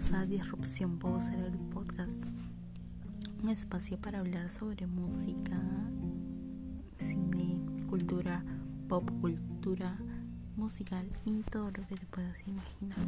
bienvenidos a Disrupción Poser, el podcast. Un espacio para hablar sobre música, cine, cultura, pop cultura, musical y todo lo que te puedas imaginar.